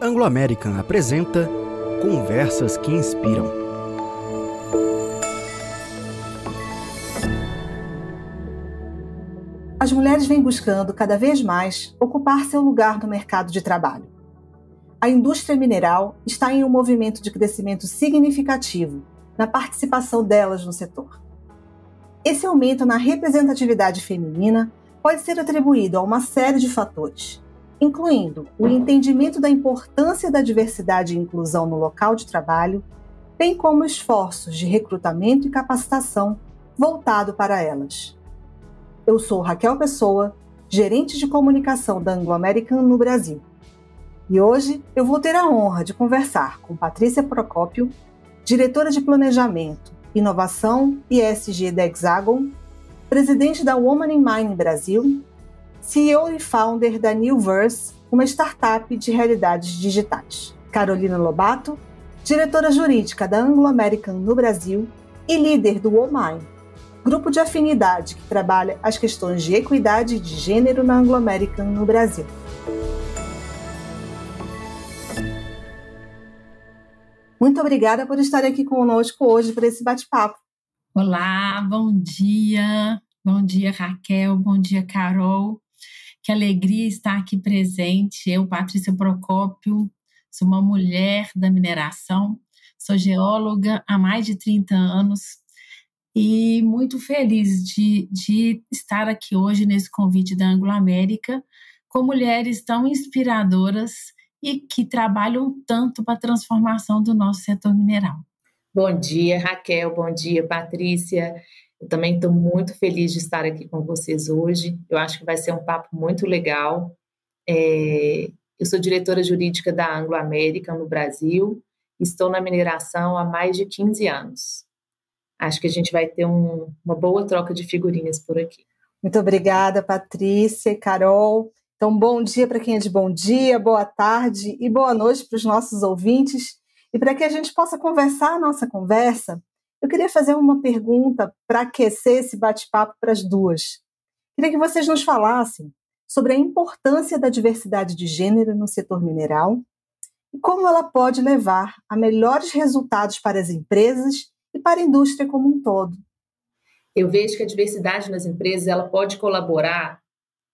Anglo American apresenta Conversas que Inspiram. As mulheres vêm buscando cada vez mais ocupar seu lugar no mercado de trabalho. A indústria mineral está em um movimento de crescimento significativo na participação delas no setor. Esse aumento na representatividade feminina pode ser atribuído a uma série de fatores, incluindo o entendimento da importância da diversidade e inclusão no local de trabalho, bem como esforços de recrutamento e capacitação voltado para elas. Eu sou Raquel Pessoa, gerente de comunicação da Anglo American no Brasil. E hoje eu vou ter a honra de conversar com Patrícia Procópio, diretora de Planejamento, Inovação e ESG da Hexagon, presidente da Woman in Mining Brasil CEO e founder da Newverse, uma startup de realidades digitais. Carolina Lobato, diretora jurídica da Anglo American no Brasil e líder do WOMINE, grupo de afinidade que trabalha as questões de equidade de gênero na Anglo American no Brasil. Muito obrigada por estar aqui conosco hoje para esse bate-papo. Olá, bom dia. Bom dia, Raquel. Bom dia, Carol. Que alegria estar aqui presente. Eu, Patrícia Procópio, sou uma mulher da mineração, sou geóloga há mais de 30 anos e muito feliz de, de estar aqui hoje nesse convite da Anglo América com mulheres tão inspiradoras e que trabalham tanto para a transformação do nosso setor mineral. Bom dia, Raquel. Bom dia, Patrícia. Eu também estou muito feliz de estar aqui com vocês hoje. Eu acho que vai ser um papo muito legal. É, eu sou diretora jurídica da Anglo América no Brasil. Estou na mineração há mais de 15 anos. Acho que a gente vai ter um, uma boa troca de figurinhas por aqui. Muito obrigada, Patrícia e Carol. Então, bom dia para quem é de bom dia, boa tarde e boa noite para os nossos ouvintes. E para que a gente possa conversar a nossa conversa, eu queria fazer uma pergunta para aquecer esse bate-papo para as duas. Queria que vocês nos falassem sobre a importância da diversidade de gênero no setor mineral e como ela pode levar a melhores resultados para as empresas e para a indústria como um todo. Eu vejo que a diversidade nas empresas ela pode colaborar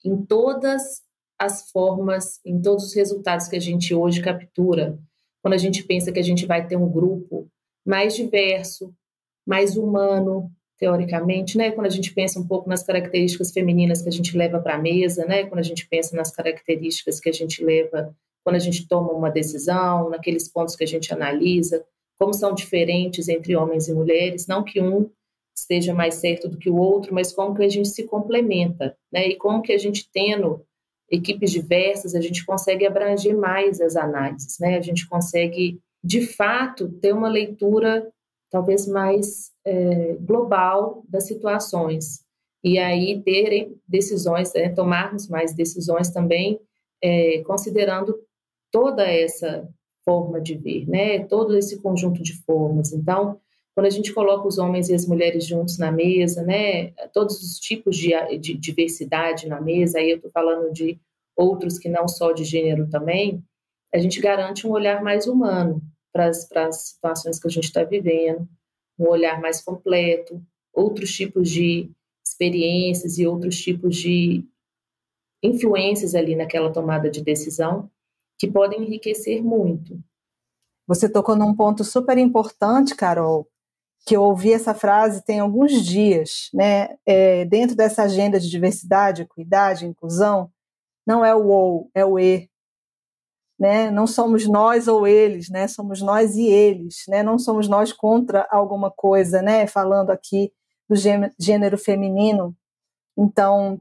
em todas as formas, em todos os resultados que a gente hoje captura, quando a gente pensa que a gente vai ter um grupo mais diverso, mais humano, teoricamente, né? Quando a gente pensa um pouco nas características femininas que a gente leva para a mesa, né? Quando a gente pensa nas características que a gente leva quando a gente toma uma decisão, naqueles pontos que a gente analisa, como são diferentes entre homens e mulheres, não que um esteja mais certo do que o outro, mas como que a gente se complementa, né? E como que a gente tendo equipes diversas, a gente consegue abranger mais as análises, né? A gente consegue, de fato, ter uma leitura talvez mais é, global das situações. E aí terem decisões, é, tomarmos mais decisões também, é, considerando toda essa forma de ver, né? todo esse conjunto de formas. Então, quando a gente coloca os homens e as mulheres juntos na mesa, né, todos os tipos de, de diversidade na mesa, aí eu estou falando de outros que não só de gênero também, a gente garante um olhar mais humano, para as situações que a gente está vivendo, um olhar mais completo, outros tipos de experiências e outros tipos de influências ali naquela tomada de decisão que podem enriquecer muito. Você tocou num ponto super importante, Carol, que eu ouvi essa frase tem alguns dias, né? É, dentro dessa agenda de diversidade, equidade, inclusão, não é o ou, é o e né? Não somos nós ou eles, né? Somos nós e eles, né? Não somos nós contra alguma coisa, né? Falando aqui do gênero feminino. Então,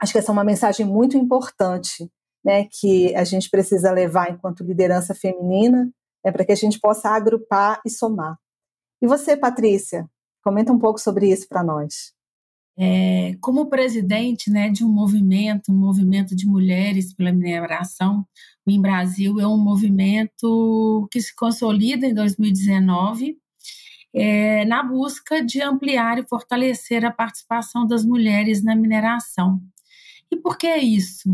acho que essa é uma mensagem muito importante, né? Que a gente precisa levar enquanto liderança feminina, né? Para que a gente possa agrupar e somar. E você, Patrícia, comenta um pouco sobre isso para nós. É, como presidente né, de um movimento, um movimento de mulheres pela mineração, o Em Brasil é um movimento que se consolida em 2019 é, na busca de ampliar e fortalecer a participação das mulheres na mineração. E por que isso?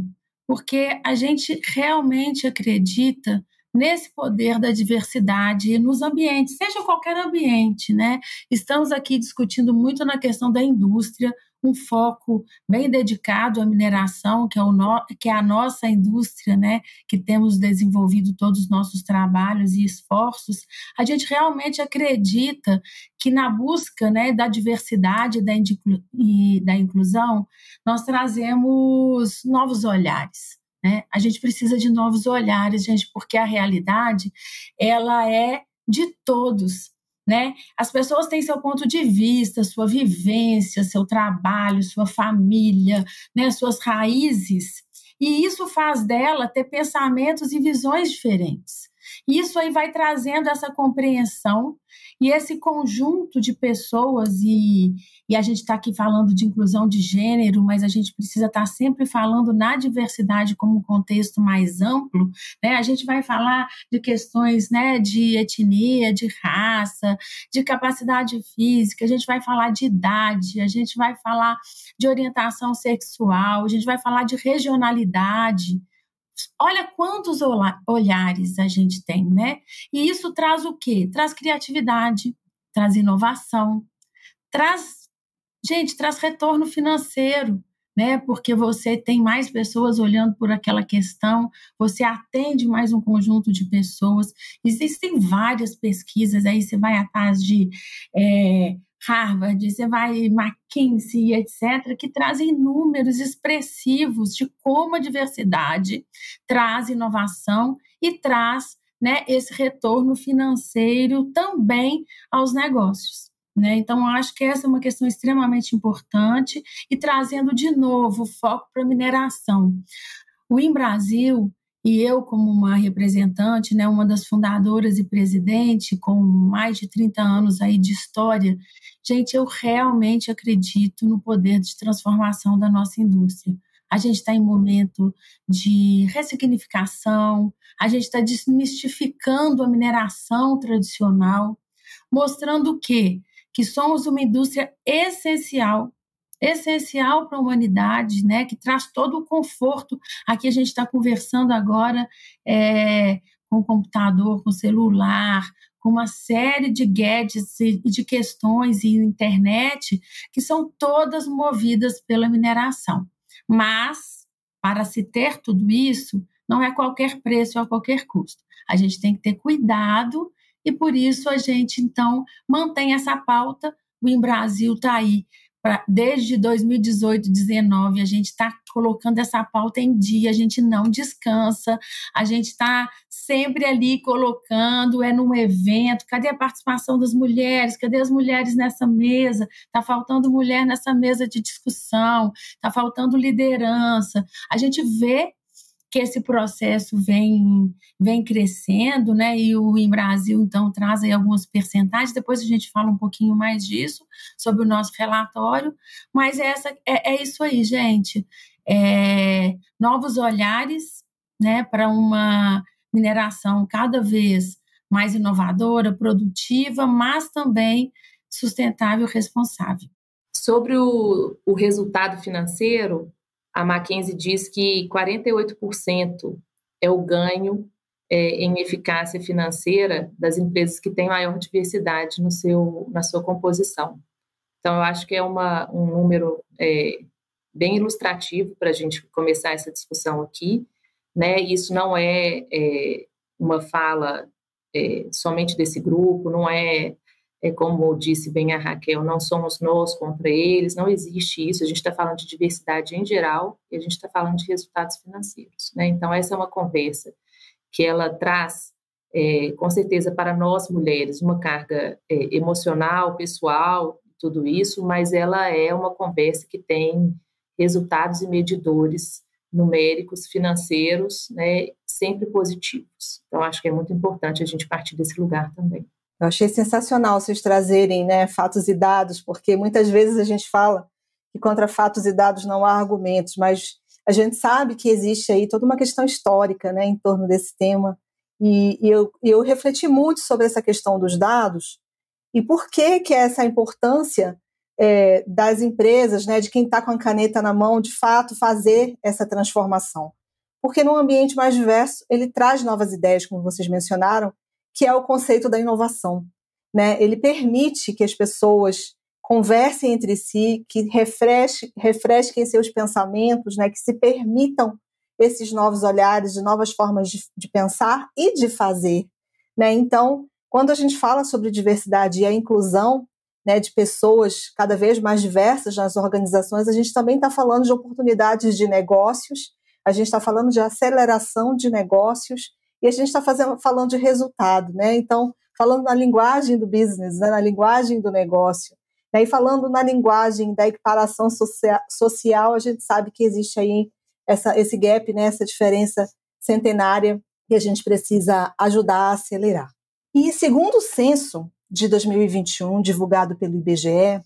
porque a gente realmente acredita nesse poder da diversidade nos ambientes, seja qualquer ambiente, né? Estamos aqui discutindo muito na questão da indústria, um foco bem dedicado à mineração, que é, o no, que é a nossa indústria, né, que temos desenvolvido todos os nossos trabalhos e esforços, a gente realmente acredita que na busca né, da diversidade da e da inclusão, nós trazemos novos olhares. Né? A gente precisa de novos olhares, gente, porque a realidade ela é de todos. Né? As pessoas têm seu ponto de vista, sua vivência, seu trabalho, sua família, né? suas raízes, e isso faz dela ter pensamentos e visões diferentes. Isso aí vai trazendo essa compreensão e esse conjunto de pessoas, e, e a gente está aqui falando de inclusão de gênero, mas a gente precisa estar tá sempre falando na diversidade como um contexto mais amplo, né? A gente vai falar de questões né, de etnia, de raça, de capacidade física, a gente vai falar de idade, a gente vai falar de orientação sexual, a gente vai falar de regionalidade. Olha quantos olhares a gente tem, né? E isso traz o quê? Traz criatividade, traz inovação, traz, gente, traz retorno financeiro, né? Porque você tem mais pessoas olhando por aquela questão, você atende mais um conjunto de pessoas. Existem várias pesquisas aí, você vai atrás de é, Harvard, você vai McKinsey, etc., que trazem números expressivos de como a diversidade traz inovação e traz né, esse retorno financeiro também aos negócios. Né? Então, acho que essa é uma questão extremamente importante e trazendo de novo foco para a mineração. O Em Brasil e eu, como uma representante, né, uma das fundadoras e presidente, com mais de 30 anos aí de história, gente, eu realmente acredito no poder de transformação da nossa indústria. A gente está em momento de ressignificação, a gente está desmistificando a mineração tradicional, mostrando o quê? Que somos uma indústria essencial essencial para a humanidade, né, que traz todo o conforto. Aqui a gente está conversando agora é, com computador, com celular, com uma série de gadgets e de questões e internet que são todas movidas pela mineração. Mas, para se ter tudo isso, não é qualquer preço, é a qualquer custo. A gente tem que ter cuidado e por isso a gente, então, mantém essa pauta. O Em Brasil está aí pra, desde 2018, 2019, a gente está colocando essa pauta em dia, a gente não descansa, a gente está sempre ali colocando, é num evento, cadê a participação das mulheres? Cadê as mulheres nessa mesa? Está faltando mulher nessa mesa de discussão, está faltando liderança. A gente vê que esse processo vem, vem crescendo, né? E o em Brasil, então, traz aí algumas percentagens. Depois a gente fala um pouquinho mais disso, sobre o nosso relatório. Mas essa, é, é isso aí, gente. É, novos olhares né, para uma mineração cada vez mais inovadora, produtiva, mas também sustentável responsável. Sobre o, o resultado financeiro, a Mackenzie diz que 48% é o ganho é, em eficácia financeira das empresas que têm maior diversidade no seu, na sua composição. Então, eu acho que é uma, um número é, bem ilustrativo para a gente começar essa discussão aqui. Né? Isso não é, é uma fala é, somente desse grupo, não é é, como disse bem a Raquel, não somos nós contra eles, não existe isso. A gente está falando de diversidade em geral e a gente está falando de resultados financeiros. Né? Então, essa é uma conversa que ela traz, é, com certeza, para nós mulheres, uma carga é, emocional, pessoal, tudo isso, mas ela é uma conversa que tem resultados e medidores numéricos, financeiros, né, sempre positivos. Então, acho que é muito importante a gente partir desse lugar também. Eu achei sensacional vocês trazerem né, fatos e dados, porque muitas vezes a gente fala que contra fatos e dados não há argumentos, mas a gente sabe que existe aí toda uma questão histórica né, em torno desse tema. E, e eu, eu refleti muito sobre essa questão dos dados e por que, que é essa importância é, das empresas, né, de quem está com a caneta na mão, de fato fazer essa transformação. porque num ambiente mais diverso, ele traz novas ideias, como vocês mencionaram, que é o conceito da inovação. Né? Ele permite que as pessoas conversem entre si, que refresquem, seus pensamentos, né? que se permitam esses novos olhares, de novas formas de, de pensar e de fazer. Né? Então, quando a gente fala sobre diversidade e a inclusão né, de pessoas cada vez mais diversas nas organizações, a gente também está falando de oportunidades de negócios, a gente está falando de aceleração de negócios e a gente está falando de resultado. Né? Então, falando na linguagem do business, né, na linguagem do negócio. Né, e falando na linguagem da equiparação socia social, a gente sabe que existe aí essa, esse gap, né, essa diferença centenária que a gente precisa ajudar a acelerar. E segundo o censo de 2021, divulgado pelo IBGE,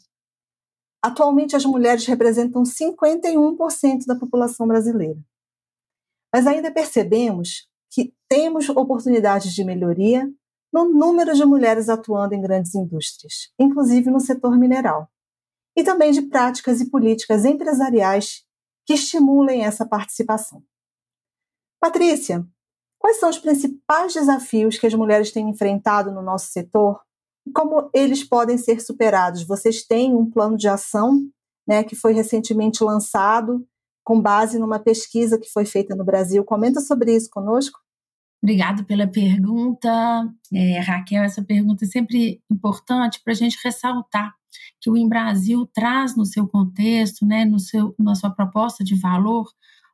atualmente as mulheres representam 51% da população brasileira. Mas ainda percebemos que temos oportunidades de melhoria no número de mulheres atuando em grandes indústrias, inclusive no setor mineral, e também de práticas e políticas empresariais que estimulem essa participação. Patrícia, quais são os principais desafios que as mulheres têm enfrentado no nosso setor e como eles podem ser superados? Vocês têm um plano de ação né, que foi recentemente lançado com base numa pesquisa que foi feita no Brasil. Comenta sobre isso conosco. Obrigada pela pergunta, é, Raquel. Essa pergunta é sempre importante para a gente ressaltar que o Em Brasil traz no seu contexto, né, no seu, na sua proposta de valor,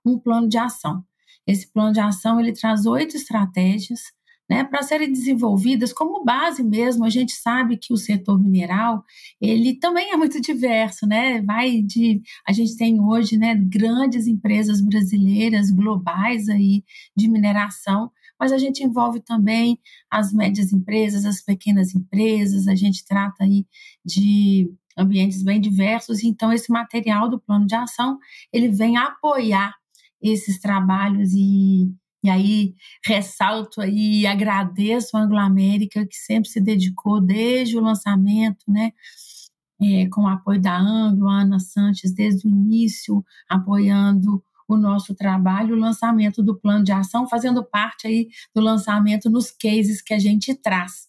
um plano de ação. Esse plano de ação ele traz oito estratégias né, para serem desenvolvidas como base mesmo. A gente sabe que o setor mineral ele também é muito diverso, né? Vai de a gente tem hoje, né, grandes empresas brasileiras globais aí de mineração mas a gente envolve também as médias empresas, as pequenas empresas, a gente trata aí de ambientes bem diversos, então esse material do plano de ação, ele vem apoiar esses trabalhos e, e aí ressalto aí, agradeço a Anglo América que sempre se dedicou desde o lançamento, né, é, com o apoio da Anglo, Ana Sanches, desde o início, apoiando o nosso trabalho, o lançamento do plano de ação, fazendo parte aí do lançamento nos cases que a gente traz.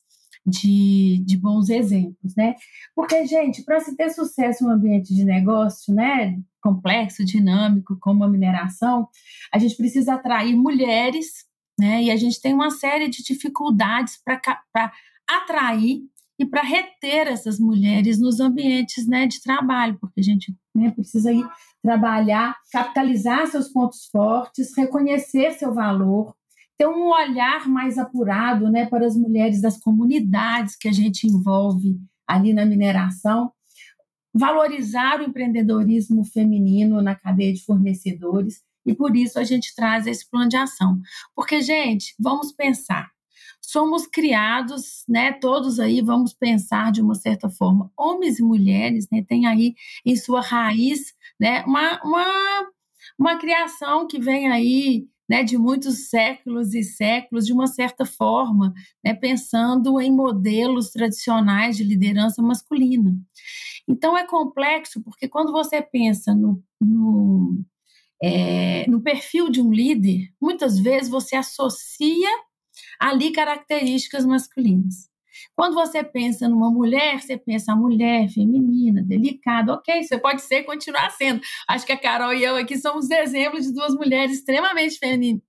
De, de bons exemplos, né? Porque, gente, para se ter sucesso no ambiente de negócio, né, complexo, dinâmico, como a mineração, a gente precisa atrair mulheres, né? E a gente tem uma série de dificuldades para atrair e para reter essas mulheres nos ambientes né, de trabalho, porque a gente né, precisa ir trabalhar, capitalizar seus pontos fortes, reconhecer seu valor, ter um olhar mais apurado né, para as mulheres das comunidades que a gente envolve ali na mineração, valorizar o empreendedorismo feminino na cadeia de fornecedores, e por isso a gente traz esse plano de ação. Porque, gente, vamos pensar, somos criados, né, todos aí vamos pensar de uma certa forma, homens e mulheres, né, tem aí em sua raiz, né, uma, uma, uma criação que vem aí, né, de muitos séculos e séculos, de uma certa forma, né, pensando em modelos tradicionais de liderança masculina. Então é complexo, porque quando você pensa no, no, é, no perfil de um líder, muitas vezes você associa ali características masculinas. Quando você pensa numa mulher, você pensa a mulher feminina, delicada, ok, você pode ser continuar sendo. Acho que a Carol e eu aqui somos exemplos de duas mulheres extremamente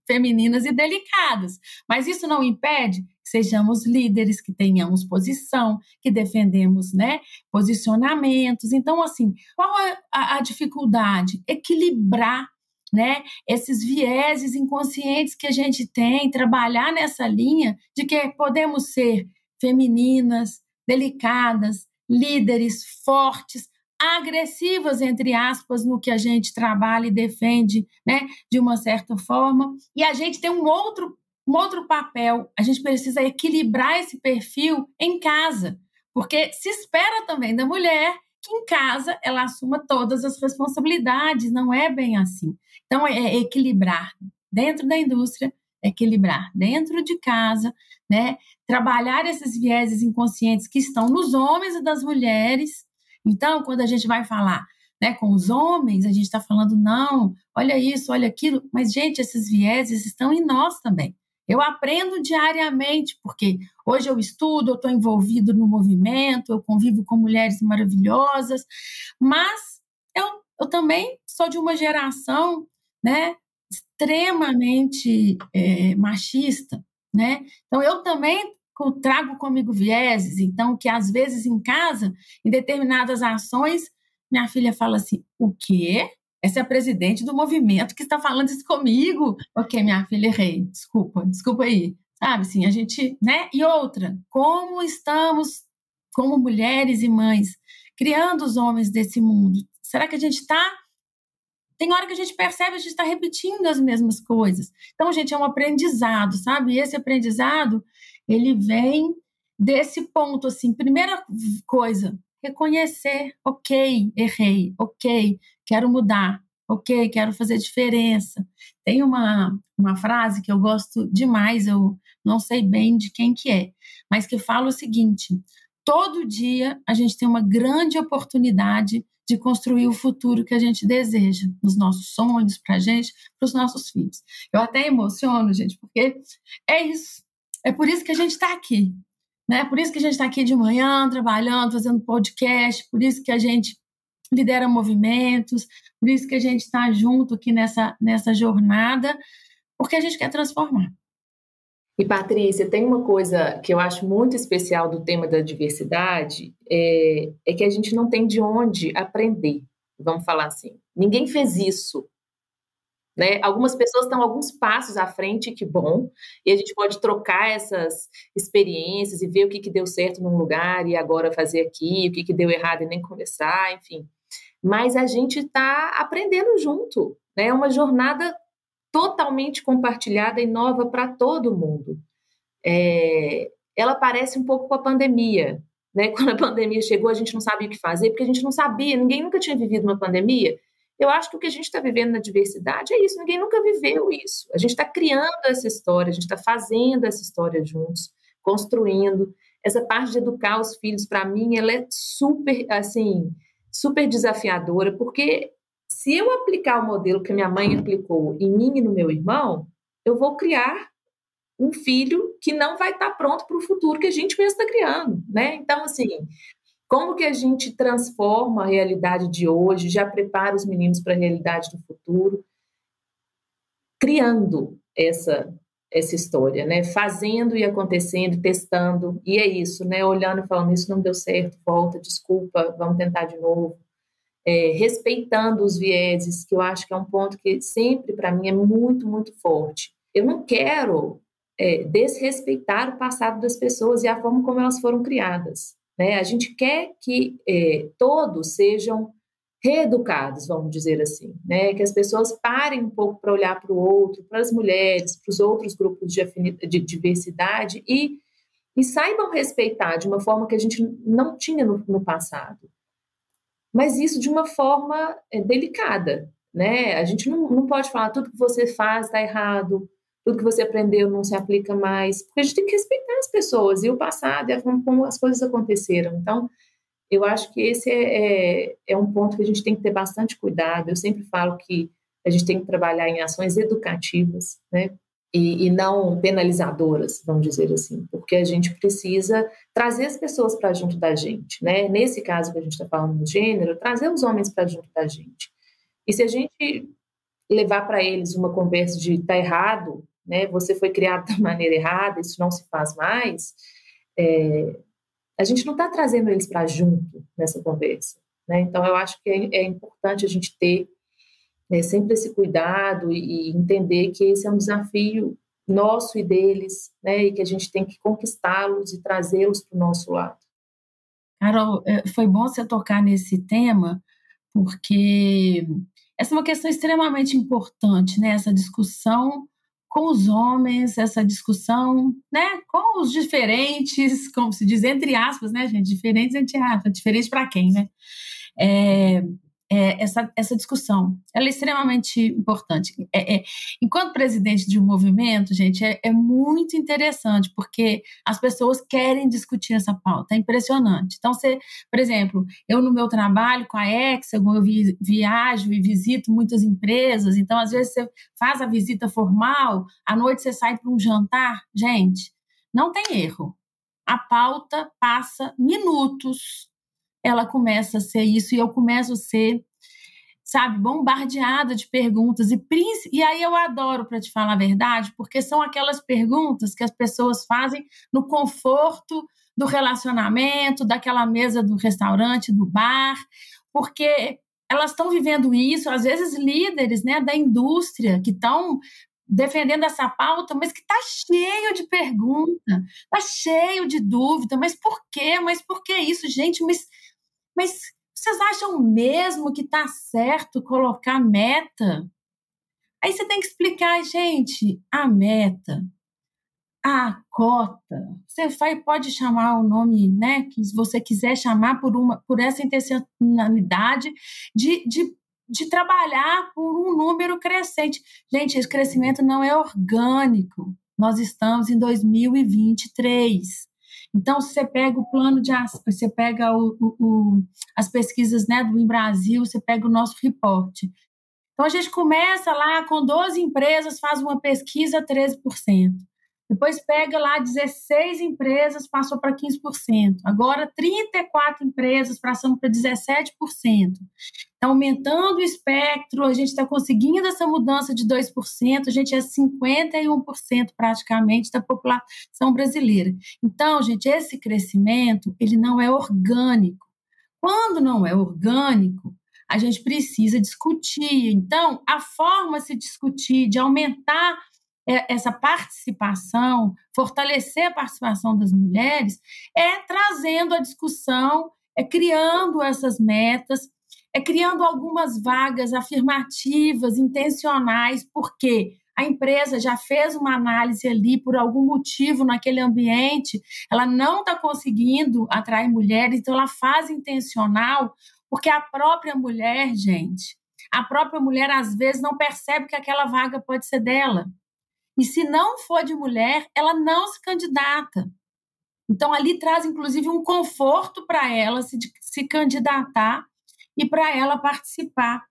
femininas e delicadas, mas isso não impede que sejamos líderes, que tenhamos posição, que defendemos né, posicionamentos. Então, assim, qual a, a dificuldade? Equilibrar né? Esses vieses inconscientes que a gente tem, trabalhar nessa linha de que podemos ser femininas, delicadas, líderes fortes, agressivas entre aspas no que a gente trabalha e defende, né, de uma certa forma. E a gente tem um outro um outro papel, a gente precisa equilibrar esse perfil em casa, porque se espera também da mulher que em casa ela assuma todas as responsabilidades, não é bem assim. Então, é, é equilibrar dentro da indústria, equilibrar dentro de casa, né? Trabalhar esses vieses inconscientes que estão nos homens e das mulheres. Então, quando a gente vai falar né, com os homens, a gente está falando, não, olha isso, olha aquilo, mas, gente, esses vieses estão em nós também. Eu aprendo diariamente, porque hoje eu estudo, eu estou envolvido no movimento, eu convivo com mulheres maravilhosas, mas eu, eu também sou de uma geração né, extremamente é, machista. Né? Então, eu também trago comigo vieses, então, que às vezes em casa, em determinadas ações, minha filha fala assim: o quê? Essa é a presidente do movimento que está falando isso comigo. Ok, minha filha, errei. Desculpa, desculpa aí. Sabe, assim, a gente, né? E outra, como estamos, como mulheres e mães, criando os homens desse mundo? Será que a gente está tem hora que a gente percebe a gente está repetindo as mesmas coisas. Então, gente, é um aprendizado, sabe? E esse aprendizado, ele vem desse ponto, assim, primeira coisa, reconhecer, ok, errei, ok, quero mudar, ok, quero fazer diferença. Tem uma, uma frase que eu gosto demais, eu não sei bem de quem que é, mas que fala o seguinte: todo dia a gente tem uma grande oportunidade de construir o futuro que a gente deseja, nos nossos sonhos, para a gente, para os nossos filhos. Eu até emociono, gente, porque é isso. É por isso que a gente está aqui. Né? Por isso que a gente está aqui de manhã, trabalhando, fazendo podcast, por isso que a gente lidera movimentos, por isso que a gente está junto aqui nessa, nessa jornada, porque a gente quer transformar. E Patrícia, tem uma coisa que eu acho muito especial do tema da diversidade, é, é que a gente não tem de onde aprender, vamos falar assim. Ninguém fez isso né? Algumas pessoas estão alguns passos à frente, que bom, e a gente pode trocar essas experiências e ver o que, que deu certo num lugar e agora fazer aqui, o que, que deu errado e nem começar, enfim. Mas a gente está aprendendo junto, né? É uma jornada totalmente compartilhada e nova para todo mundo. É, ela parece um pouco com a pandemia, né? Quando a pandemia chegou, a gente não sabia o que fazer, porque a gente não sabia, ninguém nunca tinha vivido uma pandemia, eu acho que o que a gente está vivendo na diversidade é isso, ninguém nunca viveu isso. A gente está criando essa história, a gente está fazendo essa história juntos, construindo. Essa parte de educar os filhos, para mim, ela é super, assim, super desafiadora, porque se eu aplicar o modelo que minha mãe aplicou em mim e no meu irmão, eu vou criar um filho que não vai estar tá pronto para o futuro que a gente mesmo está criando, né? Então, assim, como que a gente transforma a realidade de hoje, já prepara os meninos para a realidade do futuro, criando essa essa história, né? Fazendo e acontecendo, testando, e é isso, né? Olhando e falando, isso não deu certo, volta, desculpa, vamos tentar de novo. É, respeitando os vieses, que eu acho que é um ponto que sempre para mim é muito, muito forte. Eu não quero é, desrespeitar o passado das pessoas e a forma como elas foram criadas. Né? A gente quer que é, todos sejam reeducados, vamos dizer assim, né? que as pessoas parem um pouco para olhar para o outro, para as mulheres, para os outros grupos de, de diversidade e, e, saibam respeitar de uma forma que a gente não tinha no, no passado. Mas isso de uma forma é, delicada. Né? A gente não, não pode falar tudo que você faz está errado, tudo que você aprendeu não se aplica mais, porque a gente tem que respeitar as pessoas e o passado e como as coisas aconteceram. Então, eu acho que esse é, é, é, um ponto que a gente tem que ter bastante cuidado. Eu sempre falo que a gente tem que trabalhar em ações educativas, né? E, e não penalizadoras, vamos dizer assim, porque a gente precisa trazer as pessoas para junto da gente, né? Nesse caso que a gente está falando do gênero, trazer os homens para junto da gente. E se a gente levar para eles uma conversa de tá errado, né, você foi criado da maneira errada, isso não se faz mais, é, a gente não está trazendo eles para junto nessa conversa. Né? Então, eu acho que é, é importante a gente ter né, sempre esse cuidado e, e, entender que esse é um desafio nosso e deles, né, e que a gente tem que conquistá-los e trazê-los para o nosso lado. Carol, é, foi bom você tocar nesse tema, porque essa é uma questão extremamente importante, né? Essa discussão com os homens, essa discussão, né, com os diferentes, como se diz, entre aspas, né, gente, diferentes entre aspas, diferente para quem, né? É, é, essa, essa discussão. Ela é extremamente importante. É, é, enquanto presidente de um movimento, gente, é, é, muito interessante, porque as pessoas querem discutir essa pauta, é impressionante. Então, você, por exemplo, eu no meu trabalho com a Hexagon, eu vi, viajo e visito muitas empresas, então, às vezes, você faz a visita formal, à noite você sai para um jantar. Gente, não tem erro. A pauta passa minutos ela começa a ser isso e eu começo a ser, sabe, bombardeada de perguntas. E, e aí eu adoro, para te falar a verdade, porque são aquelas perguntas que as pessoas fazem no conforto do relacionamento, daquela mesa do restaurante, do bar, porque elas estão vivendo isso, às vezes líderes né, da indústria que estão defendendo essa pauta, mas que está cheio de pergunta, está cheio de dúvida, mas por quê? Mas por que isso, gente? Mas mas vocês acham mesmo que está certo colocar meta? Aí você tem que explicar, gente, a meta, a cota, você vai, pode chamar o nome né, que você quiser chamar por, uma, por essa intencionalidade de, de, de trabalhar por um número crescente. Gente, esse crescimento não é orgânico. Nós estamos em 2023. Então, se você pega o plano de você pega o, o, o, as pesquisas né, do Brasil, você pega o nosso reporte. Então, a gente começa lá com 12 empresas, faz uma pesquisa, 13%. Depois pega lá 16 empresas, passou para 15%. Agora 34 empresas, passando para 17%. Está aumentando o espectro, a gente está conseguindo essa mudança de 2%, a gente é 51% praticamente da população brasileira. Então, gente, esse crescimento, ele não é orgânico. Quando não é orgânico, a gente precisa discutir. Então, a forma de se discutir, de aumentar essa participação, fortalecer a participação das mulheres, é trazendo a discussão, é criando essas metas, é criando algumas vagas afirmativas, intencionais, porque a empresa já fez uma análise ali por algum motivo naquele ambiente, ela não está conseguindo atrair mulheres, então ela faz intencional, porque a própria mulher, gente, a própria mulher às vezes não percebe que aquela vaga pode ser dela. E se não for de mulher, ela não se candidata. Então, ali traz, inclusive, um conforto para ela se, se candidatar e para ela participar.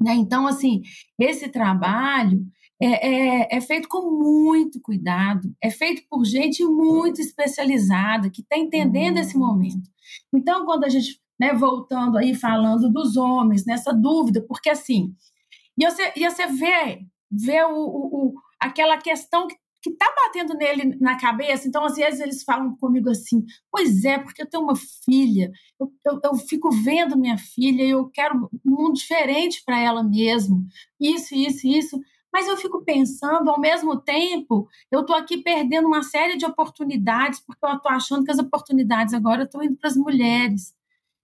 Né? Então, assim, esse trabalho é, é, é, feito com muito cuidado, é feito por gente muito especializada, que está entendendo esse momento. Então, quando a gente, né, voltando aí, falando dos homens, nessa dúvida, porque assim, e você, e você vê, vê o, o, aquela questão que que está batendo nele na cabeça. Então, às vezes, eles falam comigo assim: Pois é, porque eu tenho uma filha, eu, eu, eu fico vendo minha filha e eu quero um mundo diferente para ela mesmo. Isso, isso, isso. Mas eu fico pensando, ao mesmo tempo, eu estou aqui perdendo uma série de oportunidades, porque eu estou achando que as oportunidades agora estão indo para as mulheres.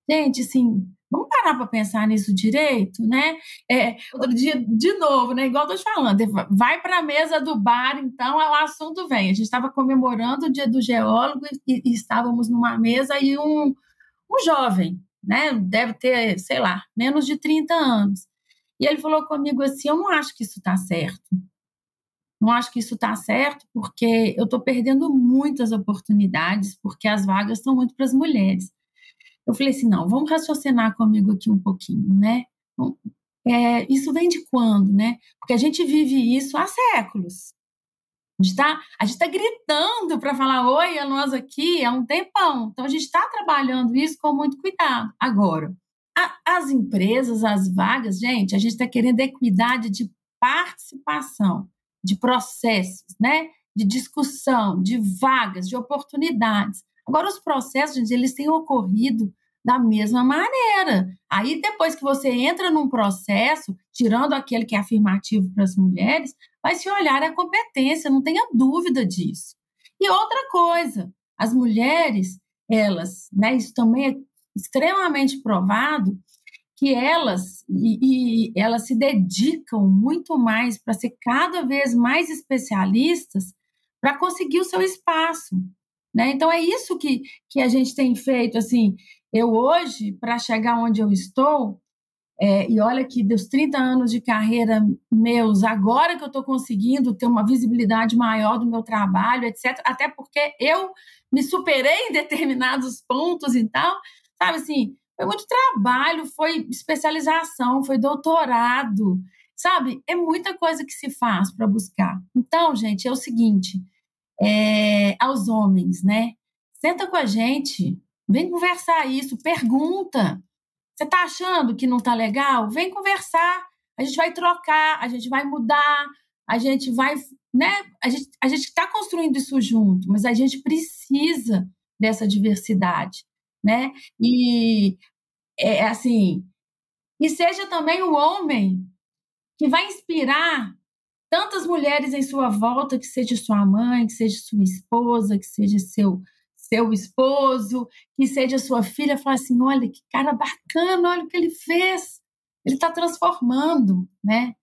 Gente, assim, Vamos parar para pensar nisso direito, né? É, outro dia, de novo, né? Igual eu te falando, vai para a mesa do bar, então o assunto vem. A gente estava comemorando o dia do geólogo e, e, estávamos numa mesa e um, um jovem, né? Deve ter, sei lá, menos de 30 anos. E ele falou comigo assim: Eu não acho que isso está certo. Não acho que isso está certo, porque eu estou perdendo muitas oportunidades, porque as vagas estão muito para as mulheres. Eu falei assim, não, vamos raciocinar comigo aqui um pouquinho, né? É, isso vem de quando, né? Porque a gente vive isso há séculos. A gente está tá gritando para falar oi a nós aqui há um tempão. Então, a gente está trabalhando isso com muito cuidado. Agora, a, as empresas, as vagas, gente, a gente está querendo equidade de participação, de processos, né? De discussão, de vagas, de oportunidades. Agora, os processos, gente, eles têm ocorrido da mesma maneira. Aí, depois que você entra num processo, tirando aquele que é afirmativo para as mulheres, vai se olhar a competência, não tenha dúvida disso. E outra coisa, as mulheres, elas, né, isso também é extremamente provado, que elas e, e elas se dedicam muito mais para ser cada vez mais especialistas para conseguir o seu espaço. Né? Então é isso que, que a gente tem feito. Assim, eu hoje, para chegar onde eu estou, É, e olha que dos 30 anos de carreira meus, agora que eu estou conseguindo ter uma visibilidade maior do meu trabalho, etc., até porque eu me superei em determinados pontos e tal, sabe assim, foi muito trabalho, foi especialização, foi doutorado, sabe? É muita coisa que se faz para buscar. Então, gente, é o seguinte: é, aos homens, né? Senta com a gente, vem conversar isso, pergunta. Você está achando que não está legal? Vem conversar. A gente vai trocar, a gente vai mudar, a gente vai, né? A gente a gente está construindo isso junto, mas a gente precisa dessa diversidade, né? E é assim, e seja também o homem que vai inspirar tantas mulheres em sua volta, que seja sua mãe, que seja sua esposa, que seja seu seu esposo, que seja sua filha, falar assim, olha que cara bacana, olha o que ele fez, ele está transformando, né?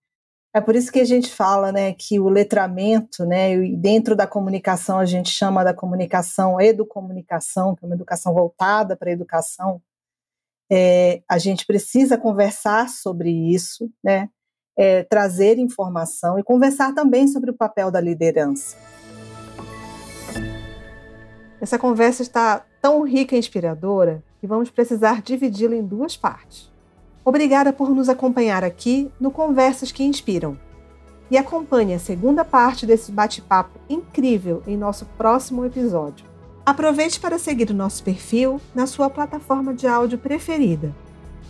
É por isso que a gente fala, né, que o letramento, né, dentro da comunicação a gente chama da comunicação educomunicação, que é uma educação voltada para a educação. É, a gente precisa conversar sobre isso, né, é, trazer informação e conversar também sobre o papel da liderança. Essa conversa está tão rica e inspiradora que vamos precisar dividi-la em duas partes. Obrigada por nos acompanhar aqui no Conversas que Inspiram. E acompanhe a segunda parte desse bate-papo incrível em nosso próximo episódio. Aproveite para seguir o nosso perfil na sua plataforma de áudio preferida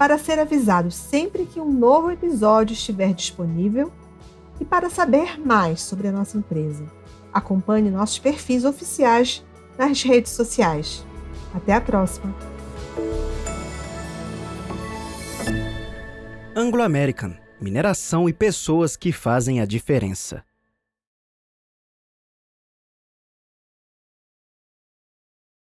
para ser avisado sempre que um novo episódio estiver disponível e para saber mais sobre a nossa empresa. Acompanhe nossos perfis oficiais nas redes sociais. Até a próxima! Anglo American mineração e pessoas que fazem a diferença.